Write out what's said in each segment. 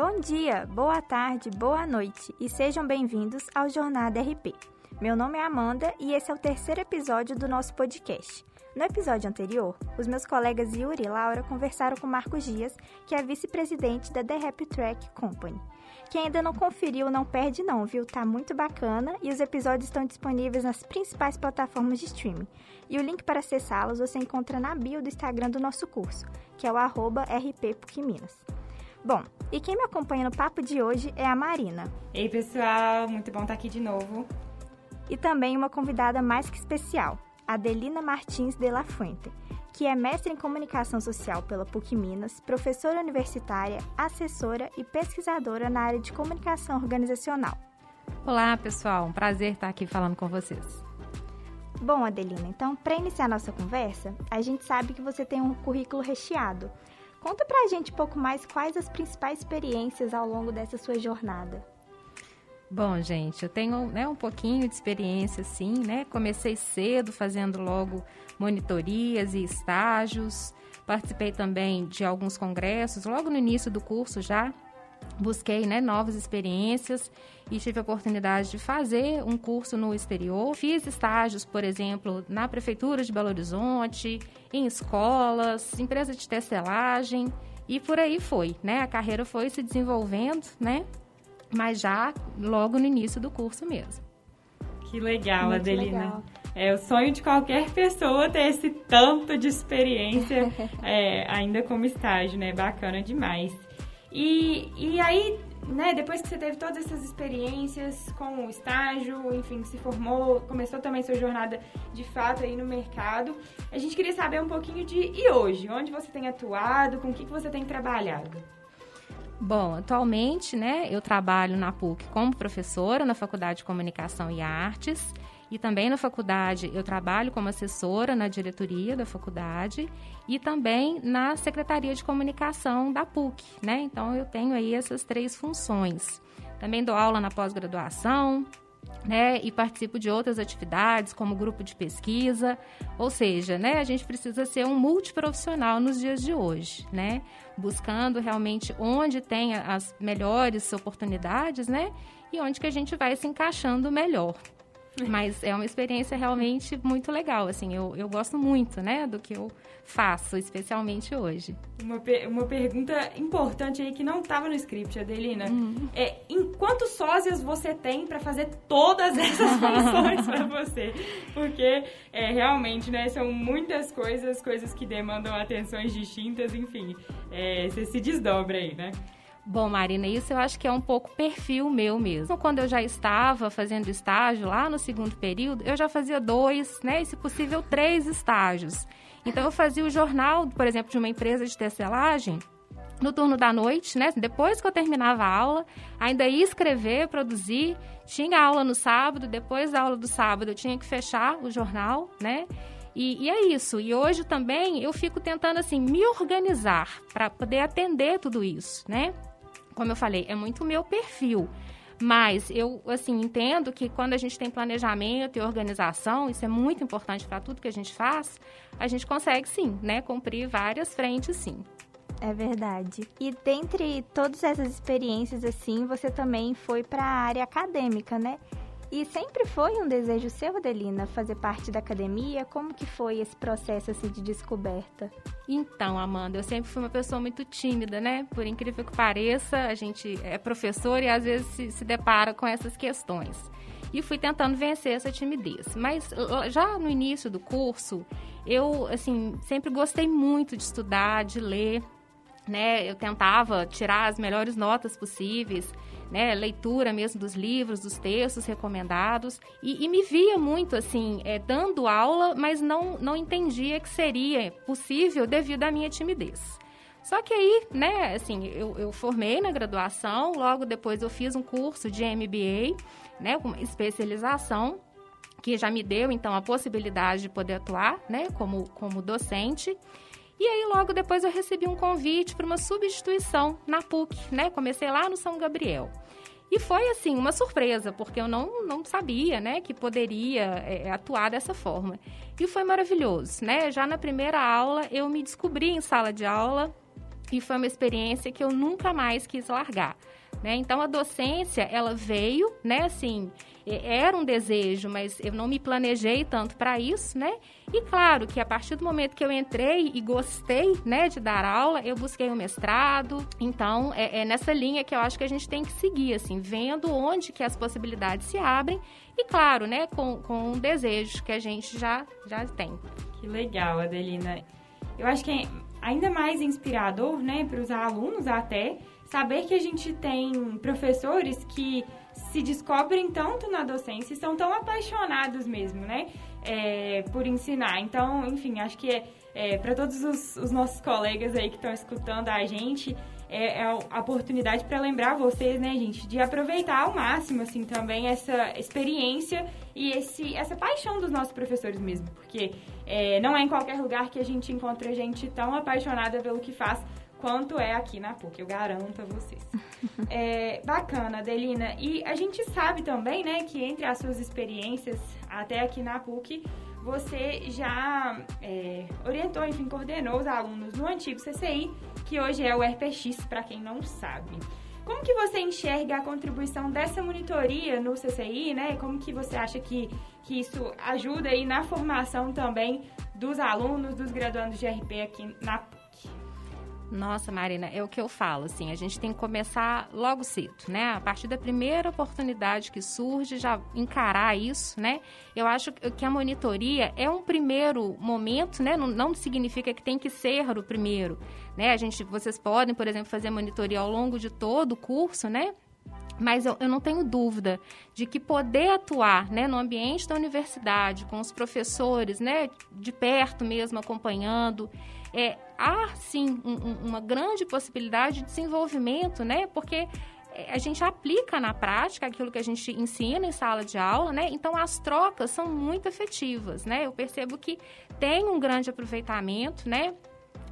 Bom dia, boa tarde, boa noite e sejam bem-vindos ao Jornada RP. Meu nome é Amanda e esse é o terceiro episódio do nosso podcast. No episódio anterior, os meus colegas Yuri e Laura conversaram com Marcos Dias, que é vice-presidente da The Rap Track Company. Quem ainda não conferiu, não perde não, viu? Tá muito bacana e os episódios estão disponíveis nas principais plataformas de streaming. E o link para acessá-los você encontra na bio do Instagram do nosso curso, que é o arroba rppucminas. Bom, e quem me acompanha no papo de hoje é a Marina. Ei, pessoal, muito bom estar aqui de novo. E também uma convidada mais que especial, Adelina Martins de la Fuente, que é mestre em comunicação social pela PUC Minas, professora universitária, assessora e pesquisadora na área de comunicação organizacional. Olá, pessoal, um prazer estar aqui falando com vocês. Bom, Adelina, então, para iniciar nossa conversa, a gente sabe que você tem um currículo recheado. Conta pra gente um pouco mais quais as principais experiências ao longo dessa sua jornada. Bom, gente, eu tenho né, um pouquinho de experiência, sim, né? Comecei cedo, fazendo logo monitorias e estágios. Participei também de alguns congressos, logo no início do curso já. Busquei né, novas experiências e tive a oportunidade de fazer um curso no exterior. Fiz estágios, por exemplo, na Prefeitura de Belo Horizonte, em escolas, empresa de tecelagem e por aí foi, né? A carreira foi se desenvolvendo, né? mas já logo no início do curso mesmo. Que legal, Muito Adelina. Legal. É o sonho de qualquer pessoa ter esse tanto de experiência é, ainda como estágio, né? Bacana demais. E, e aí, né, depois que você teve todas essas experiências com o estágio, enfim, se formou, começou também sua jornada de fato aí no mercado, a gente queria saber um pouquinho de e hoje, onde você tem atuado, com o que, que você tem trabalhado? Bom, atualmente, né, eu trabalho na PUC como professora na Faculdade de Comunicação e Artes e também na faculdade eu trabalho como assessora na diretoria da faculdade e também na Secretaria de Comunicação da PUC, né? Então eu tenho aí essas três funções. Também dou aula na pós-graduação, né, e participo de outras atividades, como grupo de pesquisa, ou seja, né, a gente precisa ser um multiprofissional nos dias de hoje, né, buscando realmente onde tem as melhores oportunidades, né, e onde que a gente vai se encaixando melhor. Mas é uma experiência realmente muito legal, assim, eu, eu gosto muito, né, do que eu faço, especialmente hoje. Uma, uma pergunta importante aí que não estava no script, Adelina. Uhum. É, em quantos sósias você tem para fazer todas essas funções para você? Porque é, realmente, né, são muitas coisas, coisas que demandam atenções distintas, enfim, é, você se desdobra aí, né? Bom, Marina, isso eu acho que é um pouco perfil meu mesmo. Quando eu já estava fazendo estágio lá no segundo período, eu já fazia dois, né, e se possível três estágios. Então eu fazia o jornal, por exemplo, de uma empresa de tecelagem, no turno da noite, né? Depois que eu terminava a aula, ainda ia escrever, produzir. Tinha aula no sábado, depois da aula do sábado eu tinha que fechar o jornal, né? E, e é isso. E hoje também eu fico tentando assim me organizar para poder atender tudo isso, né? Como eu falei, é muito meu perfil. Mas eu, assim, entendo que quando a gente tem planejamento e organização, isso é muito importante para tudo que a gente faz, a gente consegue sim, né, cumprir várias frentes sim. É verdade. E dentre todas essas experiências, assim, você também foi para a área acadêmica, né? E sempre foi um desejo seu, Adelina, fazer parte da academia? Como que foi esse processo assim, de descoberta? Então, Amanda, eu sempre fui uma pessoa muito tímida, né? Por incrível que pareça, a gente é professor e às vezes se, se depara com essas questões. E fui tentando vencer essa timidez. Mas já no início do curso, eu, assim, sempre gostei muito de estudar, de ler, né? Eu tentava tirar as melhores notas possíveis né, leitura mesmo dos livros, dos textos recomendados, e, e me via muito assim, é, dando aula, mas não, não entendia que seria possível devido à minha timidez. Só que aí, né, assim, eu, eu formei na graduação, logo depois eu fiz um curso de MBA, né, com especialização, que já me deu, então, a possibilidade de poder atuar, né, como, como docente. E aí, logo depois, eu recebi um convite para uma substituição na PUC, né? Comecei lá no São Gabriel. E foi, assim, uma surpresa, porque eu não, não sabia, né, que poderia é, atuar dessa forma. E foi maravilhoso, né? Já na primeira aula, eu me descobri em sala de aula, e foi uma experiência que eu nunca mais quis largar. Né? Então, a docência, ela veio, né, assim, era um desejo, mas eu não me planejei tanto para isso, né? E claro que a partir do momento que eu entrei e gostei, né, de dar aula, eu busquei um mestrado. Então, é, é nessa linha que eu acho que a gente tem que seguir, assim, vendo onde que as possibilidades se abrem e, claro, né, com, com um desejo que a gente já, já tem. Que legal, Adelina. Eu acho que é ainda mais inspirador, né, para os alunos até, saber que a gente tem professores que se descobrem tanto na docência e são tão apaixonados mesmo, né? É, por ensinar. Então, enfim, acho que é, é para todos os, os, nossos colegas aí que estão escutando a gente, é, é a oportunidade para lembrar vocês, né, gente, de aproveitar ao máximo, assim, também essa experiência e esse, essa paixão dos nossos professores mesmo, porque é, não é em qualquer lugar que a gente encontra gente tão apaixonada pelo que faz quanto é aqui na PUC, eu garanto a vocês. é, bacana, Adelina. E a gente sabe também, né, que entre as suas experiências até aqui na PUC, você já é, orientou, enfim, coordenou os alunos no antigo CCI, que hoje é o RPX, para quem não sabe. Como que você enxerga a contribuição dessa monitoria no CCI, né? Como que você acha que, que isso ajuda aí na formação também dos alunos, dos graduandos de RP aqui na PUC? Nossa, Marina, é o que eu falo, assim, a gente tem que começar logo cedo, né? A partir da primeira oportunidade que surge, já encarar isso, né? Eu acho que a monitoria é um primeiro momento, né? Não, não significa que tem que ser o primeiro, né? A gente, vocês podem, por exemplo, fazer monitoria ao longo de todo o curso, né? Mas eu, eu, não tenho dúvida de que poder atuar né, no ambiente da universidade, com os professores, né, de perto mesmo, acompanhando, é, há sim um, um, uma grande possibilidade de desenvolvimento, né? Porque é, a gente aplica na prática aquilo que a gente ensina em sala de aula, né? Então as trocas são muito efetivas, né? Eu percebo que tem um grande aproveitamento, né?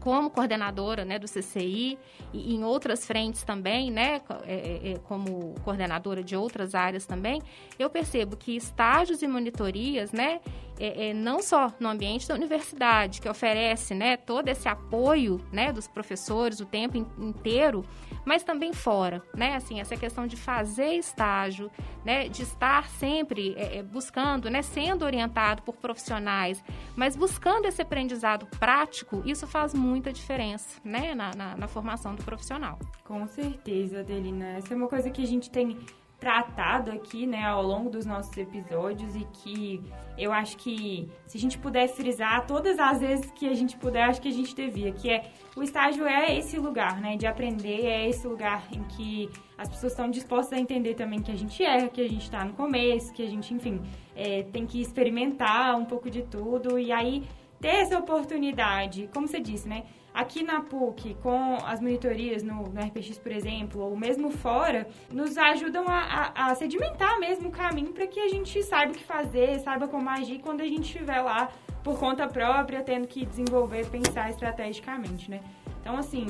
como coordenadora né, do CCI e em outras frentes também, né, é, é, como coordenadora de outras áreas também, eu percebo que estágios e monitorias, né, é, é, não só no ambiente da universidade, que oferece né, todo esse apoio né, dos professores o tempo inteiro, mas também fora, né, assim, essa questão de fazer estágio, né, de estar sempre é, buscando, né, sendo orientado por profissionais, mas buscando esse aprendizado prático, isso faz muita diferença, né, na, na, na formação do profissional. Com certeza, Adelina. Essa é uma coisa que a gente tem tratado aqui, né, ao longo dos nossos episódios e que eu acho que se a gente puder frisar todas as vezes que a gente puder, acho que a gente devia, que é o estágio é esse lugar, né, de aprender, é esse lugar em que as pessoas estão dispostas a entender também que a gente erra, que a gente está no começo, que a gente, enfim, é, tem que experimentar um pouco de tudo e aí ter essa oportunidade, como você disse, né? Aqui na PUC, com as monitorias no, no RPX, por exemplo, ou mesmo fora, nos ajudam a, a, a sedimentar mesmo o caminho para que a gente saiba o que fazer, saiba como agir quando a gente estiver lá por conta própria, tendo que desenvolver, pensar estrategicamente, né? Então, assim,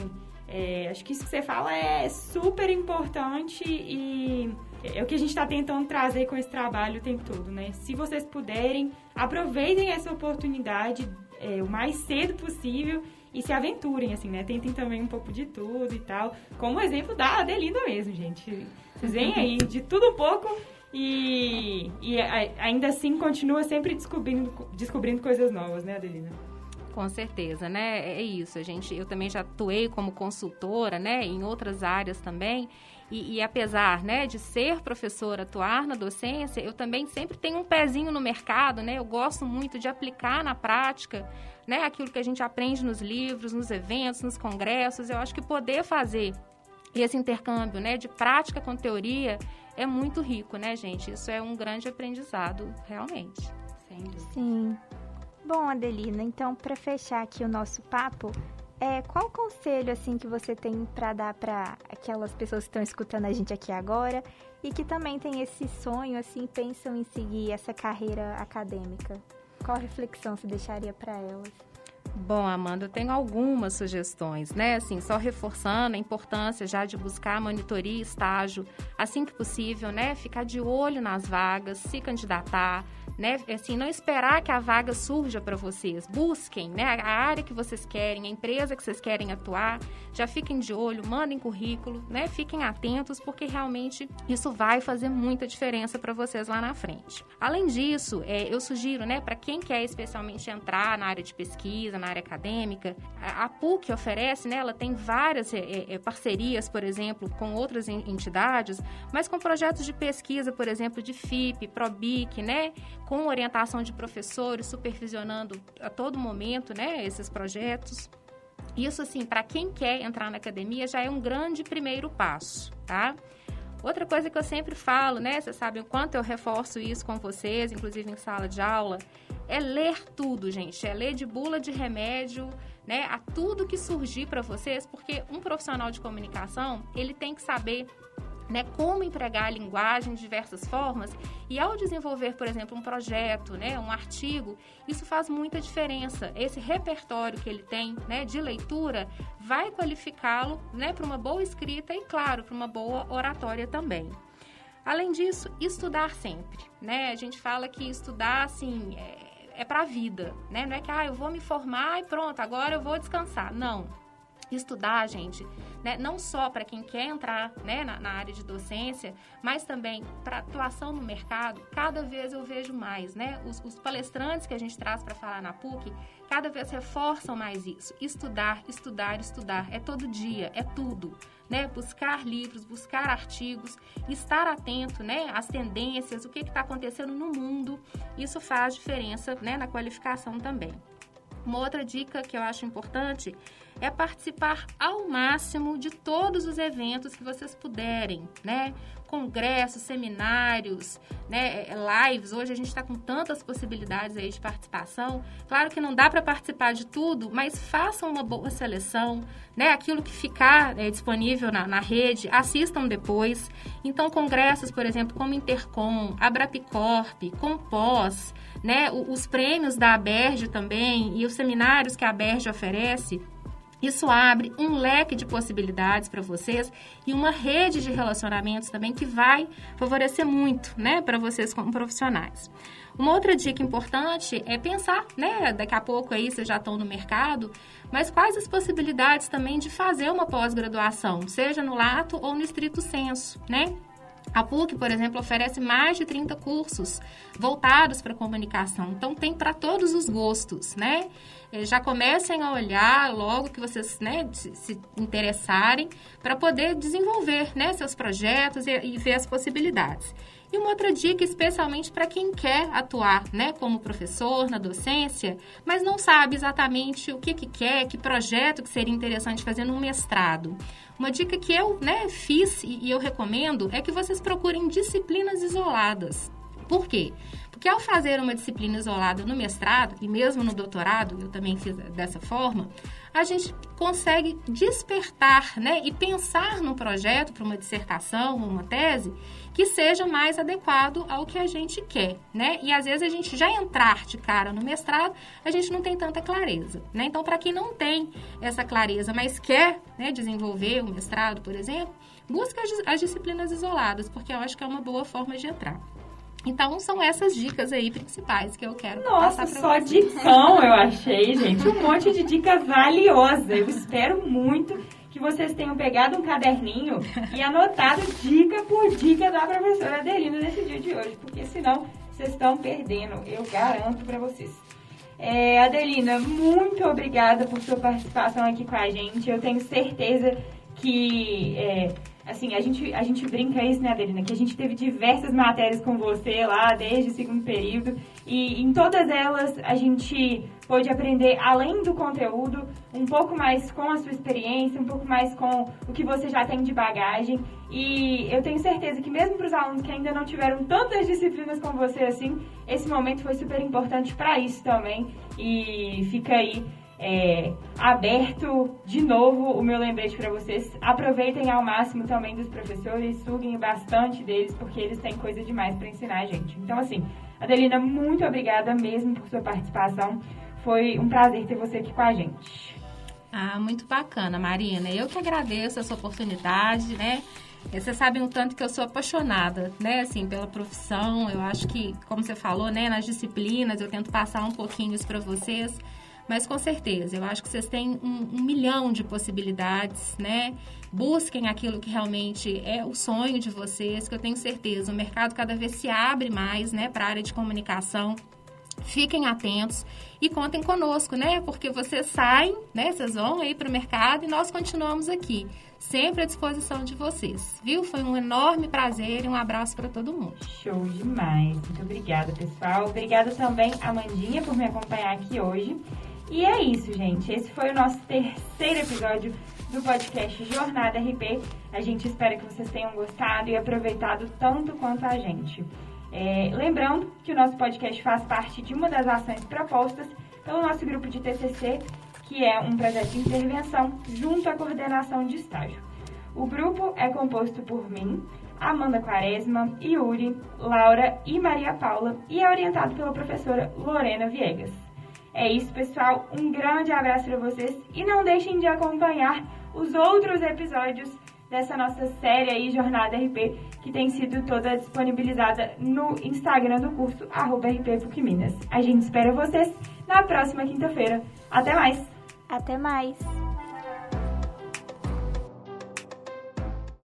é, acho que isso que você fala é super importante e é o que a gente está tentando trazer com esse trabalho o tempo todo, né? Se vocês puderem, aproveitem essa oportunidade é, o mais cedo possível e se aventurem, assim, né? Tentem também um pouco de tudo e tal. Como exemplo da Adelina mesmo, gente. Vocês veem aí de tudo um pouco e, e ainda assim continua sempre descobrindo, descobrindo coisas novas, né, Adelina? Com certeza, né? É isso. A gente, eu também já atuei como consultora, né, em outras áreas também. E, e, apesar né, de ser professora, atuar na docência, eu também sempre tenho um pezinho no mercado, né? Eu gosto muito de aplicar na prática né, aquilo que a gente aprende nos livros, nos eventos, nos congressos. Eu acho que poder fazer esse intercâmbio né, de prática com teoria é muito rico, né, gente? Isso é um grande aprendizado, realmente. Sim. Bom, Adelina, então, para fechar aqui o nosso papo, é, qual conselho assim que você tem para dar para aquelas pessoas que estão escutando a gente aqui agora e que também têm esse sonho assim, pensam em seguir essa carreira acadêmica? Qual reflexão você deixaria para elas? Bom, Amanda, eu tenho algumas sugestões, né? Assim, só reforçando a importância já de buscar monitoria e estágio assim que possível, né? Ficar de olho nas vagas, se candidatar, né? Assim, não esperar que a vaga surja para vocês. Busquem, né? A área que vocês querem, a empresa que vocês querem atuar. Já fiquem de olho, mandem currículo, né? Fiquem atentos, porque realmente isso vai fazer muita diferença para vocês lá na frente. Além disso, é, eu sugiro, né, para quem quer especialmente entrar na área de pesquisa, na área acadêmica, a, PUC oferece, né? Ela tem várias é, é, é, parcerias, por exemplo, com outras entidades, mas com projetos de pesquisa, por exemplo, de FIP, PROBIC, né? Com orientação de professores, supervisionando a todo momento, né, esses projetos. Isso, assim, para quem quer entrar na academia, já é um grande primeiro passo, tá? Outra coisa que eu sempre falo, né? Vocês sabem o quanto eu reforço isso com vocês, inclusive em sala de aula, é ler tudo, gente. É ler de bula de remédio, né? A tudo que surgir para vocês, porque um profissional de comunicação, ele tem que saber né, como empregar a linguagem de diversas formas e ao desenvolver, por exemplo, um projeto, né, um artigo, isso faz muita diferença. Esse repertório que ele tem, né, de leitura, vai qualificá-lo, né, para uma boa escrita e, claro, para uma boa oratória também. Além disso, estudar sempre, né? A gente fala que estudar, assim, é, é para a vida, né? Não é que, ah, eu vou me formar e pronto, agora eu vou descansar. Não estudar, gente, né, não só para quem quer entrar né, na, na, área de docência, mas também para atuação no mercado, cada vez eu vejo mais, né? Os, os palestrantes que a gente traz para falar na PUC, cada vez reforçam mais isso. Estudar, estudar, estudar. É todo dia, é tudo. Né? Buscar livros, buscar artigos, estar atento né, às tendências, o que está acontecendo no mundo. Isso faz diferença né, na qualificação também. Uma outra dica que eu acho importante é participar ao máximo de todos os eventos que vocês puderem, né? Congressos, seminários, né? É, lives. Hoje a gente está com tantas possibilidades aí de participação. Claro que não dá para participar de tudo, mas façam uma boa seleção, né? Aquilo que ficar é, disponível na, na rede, assistam depois. Então, congressos, por exemplo, como Intercom, Abrapicorp, Compós, né? Os prêmios da ABERJ também e os seminários que a ABERJ oferece isso abre um leque de possibilidades para vocês e uma rede de relacionamentos também que vai favorecer muito, né, para vocês como profissionais. Uma outra dica importante é pensar, né, daqui a pouco aí vocês já estão no mercado, mas quais as possibilidades também de fazer uma pós-graduação, seja no lato ou no estrito senso, né? A PUC, por exemplo, oferece mais de 30 cursos voltados para comunicação. Então, tem para todos os gostos, né? Eh, já comecem a olhar logo que vocês né, se, interessarem para poder desenvolver né, seus projetos e, e ver as possibilidades. E uma outra dica, especialmente para quem quer atuar né, como professor na docência, mas não sabe exatamente o que, que quer, que projeto que seria interessante fazer no mestrado. Uma dica que eu né, fiz e eu recomendo é que vocês procurem disciplinas isoladas. Por quê? Porque ao fazer uma disciplina isolada no mestrado e mesmo no doutorado, eu também fiz dessa forma, a gente consegue despertar né, e pensar num projeto para uma dissertação, uma tese, que seja mais adequado ao que a gente quer, né? E às vezes a gente já entrar de cara no mestrado, a gente não tem tanta clareza, né? Então, para quem não tem essa clareza, mas quer né, desenvolver o mestrado, por exemplo, busca as, as disciplinas isoladas, porque eu acho que é uma boa forma de entrar. Então, são essas dicas aí principais que eu quero Nossa, passar vocês. Nossa, só dicão eu achei, gente. Um monte de dica valiosa. Eu espero muito que vocês tenham pegado um caderninho e anotado dica por dica da professora Adelina nesse dia de hoje, porque senão vocês estão perdendo, eu garanto para vocês. É, Adelina, muito obrigada por sua participação aqui com a gente. Eu tenho certeza que é, assim, a gente, a gente brinca isso, né, Adelina? Que a gente teve diversas matérias com você lá desde o segundo período e em todas elas a gente pôde aprender, além do conteúdo, um pouco mais com a sua experiência, um pouco mais com o que você já tem de bagagem. E eu tenho certeza que mesmo para os alunos que ainda não tiveram tantas disciplinas com você assim, esse momento foi super importante para isso também. E fica aí é, aberto de novo o meu lembrete para vocês. Aproveitem ao máximo também dos professores, suguem bastante deles, porque eles têm coisa demais para ensinar a gente. Então, assim, Adelina, muito obrigada mesmo por sua participação. Foi um prazer ter você aqui com a gente. Ah, muito bacana, Marina. Eu que agradeço essa oportunidade, né? Vocês sabem o tanto que eu sou apaixonada, né, assim, pela profissão. Eu acho que, como você falou, né, nas disciplinas, eu tento passar um pouquinho isso para vocês. Mas com certeza, eu acho que vocês têm um, um, milhão de possibilidades, né? Busquem aquilo que realmente é o sonho de vocês, que eu tenho certeza. O mercado cada vez se abre mais, né, para a área de comunicação. Fiquem atentos e contem conosco, né? Porque vocês saem, né? Vocês vão aí para o mercado e nós continuamos aqui, sempre à disposição de vocês, viu? Foi um enorme prazer e um abraço para todo mundo. Show demais. Muito obrigada, pessoal. Obrigada também, Amandinha, por me acompanhar aqui hoje. E é isso, gente. Esse foi o nosso terceiro episódio do podcast Jornada RP. A gente espera que vocês tenham gostado e aproveitado tanto quanto a gente. É, lembrando que o nosso podcast faz parte de uma das ações propostas pelo nosso grupo de TCC, que é um projeto de intervenção junto à coordenação de estágio. O grupo é composto por mim, Amanda Quaresma, Yuri, Laura e Maria Paula e é orientado pela professora Lorena Viegas. É isso, pessoal. Um grande abraço para vocês e não deixem de acompanhar os outros episódios dessa nossa série aí, Jornada RP, que tem sido toda disponibilizada no Instagram do curso, arroba. A gente espera vocês na próxima quinta-feira. Até mais! Até mais!